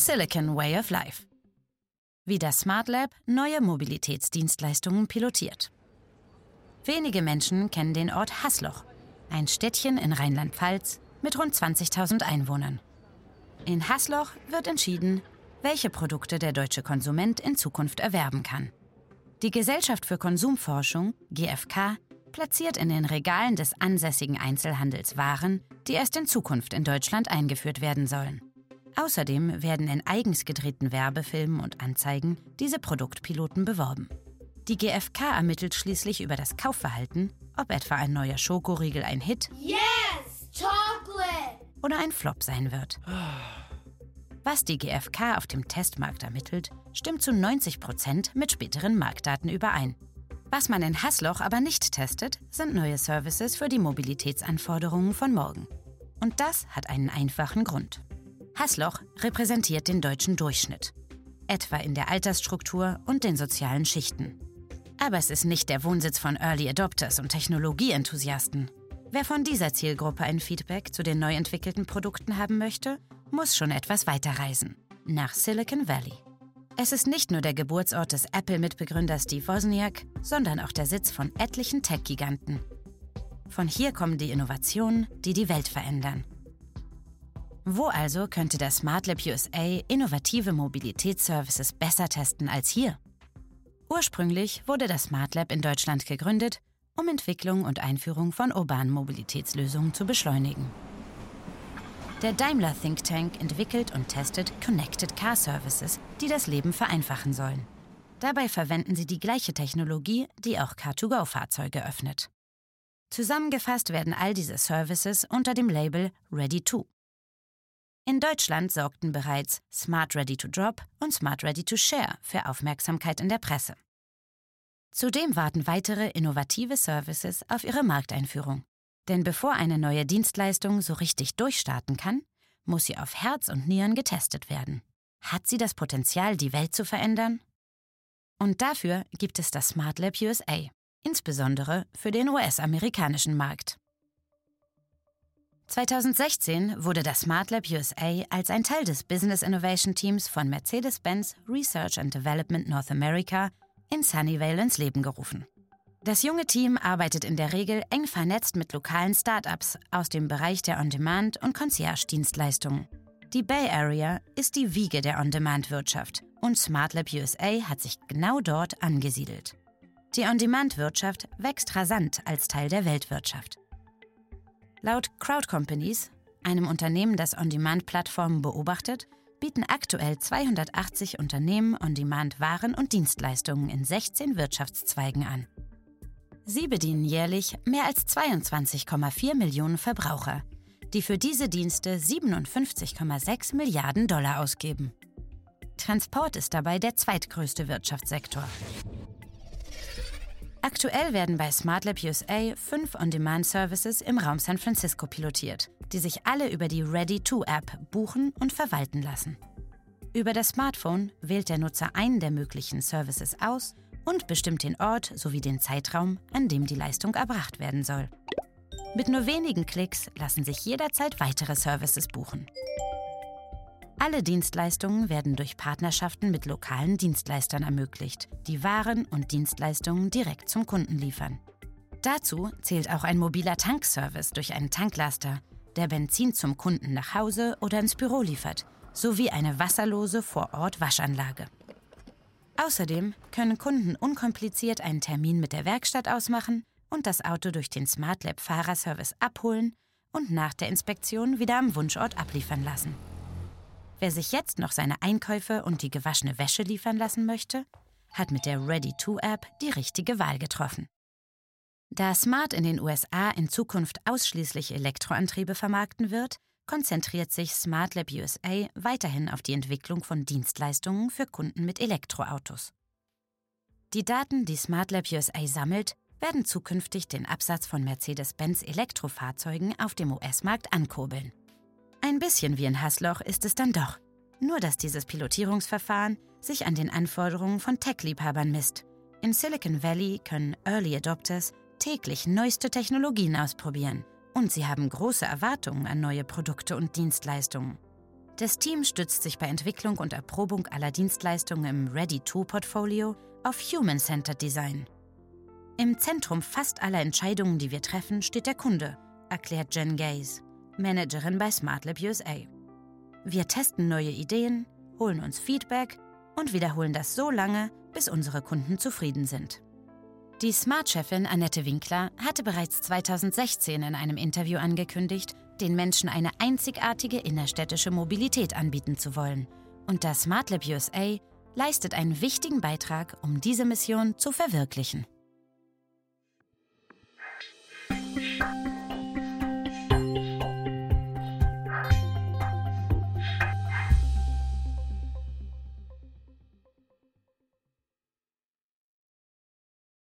Silicon Way of Life. Wie das Smart Lab neue Mobilitätsdienstleistungen pilotiert. Wenige Menschen kennen den Ort Hasloch, ein Städtchen in Rheinland-Pfalz mit rund 20.000 Einwohnern. In Hasloch wird entschieden, welche Produkte der deutsche Konsument in Zukunft erwerben kann. Die Gesellschaft für Konsumforschung, GfK, platziert in den Regalen des ansässigen Einzelhandels Waren, die erst in Zukunft in Deutschland eingeführt werden sollen. Außerdem werden in eigens gedrehten Werbefilmen und Anzeigen diese Produktpiloten beworben. Die GfK ermittelt schließlich über das Kaufverhalten, ob etwa ein neuer Schokoriegel ein Hit Yes! Chocolate! oder ein Flop sein wird. Was die GfK auf dem Testmarkt ermittelt, stimmt zu 90 Prozent mit späteren Marktdaten überein. Was man in Hasloch aber nicht testet, sind neue Services für die Mobilitätsanforderungen von morgen. Und das hat einen einfachen Grund. Hasloch repräsentiert den deutschen Durchschnitt, etwa in der Altersstruktur und den sozialen Schichten. Aber es ist nicht der Wohnsitz von Early Adopters und Technologieenthusiasten. Wer von dieser Zielgruppe ein Feedback zu den neu entwickelten Produkten haben möchte, muss schon etwas weiter reisen. Nach Silicon Valley. Es ist nicht nur der Geburtsort des Apple-Mitbegründers Steve Wozniak, sondern auch der Sitz von etlichen Tech-Giganten. Von hier kommen die Innovationen, die die Welt verändern. Wo also könnte der Smart Lab USA innovative Mobilitätsservices besser testen als hier? Ursprünglich wurde das Smart Lab in Deutschland gegründet, um Entwicklung und Einführung von urbanen Mobilitätslösungen zu beschleunigen. Der Daimler Think Tank entwickelt und testet Connected Car Services, die das Leben vereinfachen sollen. Dabei verwenden sie die gleiche Technologie, die auch Car2Go-Fahrzeuge öffnet. Zusammengefasst werden all diese Services unter dem Label Ready to. In Deutschland sorgten bereits Smart Ready to Drop und Smart Ready to Share für Aufmerksamkeit in der Presse. Zudem warten weitere innovative Services auf ihre Markteinführung. Denn bevor eine neue Dienstleistung so richtig durchstarten kann, muss sie auf Herz und Nieren getestet werden. Hat sie das Potenzial, die Welt zu verändern? Und dafür gibt es das Smart Lab USA, insbesondere für den US-amerikanischen Markt. 2016 wurde das Smart Lab USA als ein Teil des Business Innovation Teams von Mercedes-Benz Research and Development North America in Sunnyvale ins Leben gerufen. Das junge Team arbeitet in der Regel eng vernetzt mit lokalen Start-ups aus dem Bereich der On-Demand- und Concierge-Dienstleistungen. Die Bay Area ist die Wiege der On-Demand-Wirtschaft und SmartLab USA hat sich genau dort angesiedelt. Die On-Demand-Wirtschaft wächst rasant als Teil der Weltwirtschaft. Laut Crowd Companies, einem Unternehmen, das On-Demand-Plattformen beobachtet, bieten aktuell 280 Unternehmen On-Demand Waren und Dienstleistungen in 16 Wirtschaftszweigen an. Sie bedienen jährlich mehr als 22,4 Millionen Verbraucher, die für diese Dienste 57,6 Milliarden Dollar ausgeben. Transport ist dabei der zweitgrößte Wirtschaftssektor. Aktuell werden bei SmartLab USA fünf On-Demand-Services im Raum San Francisco pilotiert, die sich alle über die Ready-to-App buchen und verwalten lassen. Über das Smartphone wählt der Nutzer einen der möglichen Services aus und bestimmt den Ort sowie den Zeitraum, an dem die Leistung erbracht werden soll. Mit nur wenigen Klicks lassen sich jederzeit weitere Services buchen. Alle Dienstleistungen werden durch Partnerschaften mit lokalen Dienstleistern ermöglicht, die Waren und Dienstleistungen direkt zum Kunden liefern. Dazu zählt auch ein mobiler Tankservice durch einen Tanklaster, der Benzin zum Kunden nach Hause oder ins Büro liefert, sowie eine wasserlose Vorort-Waschanlage. Außerdem können Kunden unkompliziert einen Termin mit der Werkstatt ausmachen und das Auto durch den SmartLab Fahrerservice abholen und nach der Inspektion wieder am Wunschort abliefern lassen. Wer sich jetzt noch seine Einkäufe und die gewaschene Wäsche liefern lassen möchte, hat mit der Ready-to-App die richtige Wahl getroffen. Da Smart in den USA in Zukunft ausschließlich Elektroantriebe vermarkten wird, konzentriert sich Smart Lab USA weiterhin auf die Entwicklung von Dienstleistungen für Kunden mit Elektroautos. Die Daten, die Smart Lab USA sammelt, werden zukünftig den Absatz von Mercedes-Benz Elektrofahrzeugen auf dem US-Markt ankurbeln. Ein bisschen wie in Hasloch ist es dann doch. Nur dass dieses Pilotierungsverfahren sich an den Anforderungen von Tech-Liebhabern misst. In Silicon Valley können Early Adopters täglich neueste Technologien ausprobieren und sie haben große Erwartungen an neue Produkte und Dienstleistungen. Das Team stützt sich bei Entwicklung und Erprobung aller Dienstleistungen im Ready-to-Portfolio auf Human-Centered Design. Im Zentrum fast aller Entscheidungen, die wir treffen, steht der Kunde, erklärt Jen Gaze, Managerin bei SmartLab USA. Wir testen neue Ideen, holen uns Feedback und wiederholen das so lange, bis unsere Kunden zufrieden sind. Die Smart-Chefin Annette Winkler hatte bereits 2016 in einem Interview angekündigt, den Menschen eine einzigartige innerstädtische Mobilität anbieten zu wollen. Und das SmartLab USA leistet einen wichtigen Beitrag, um diese Mission zu verwirklichen.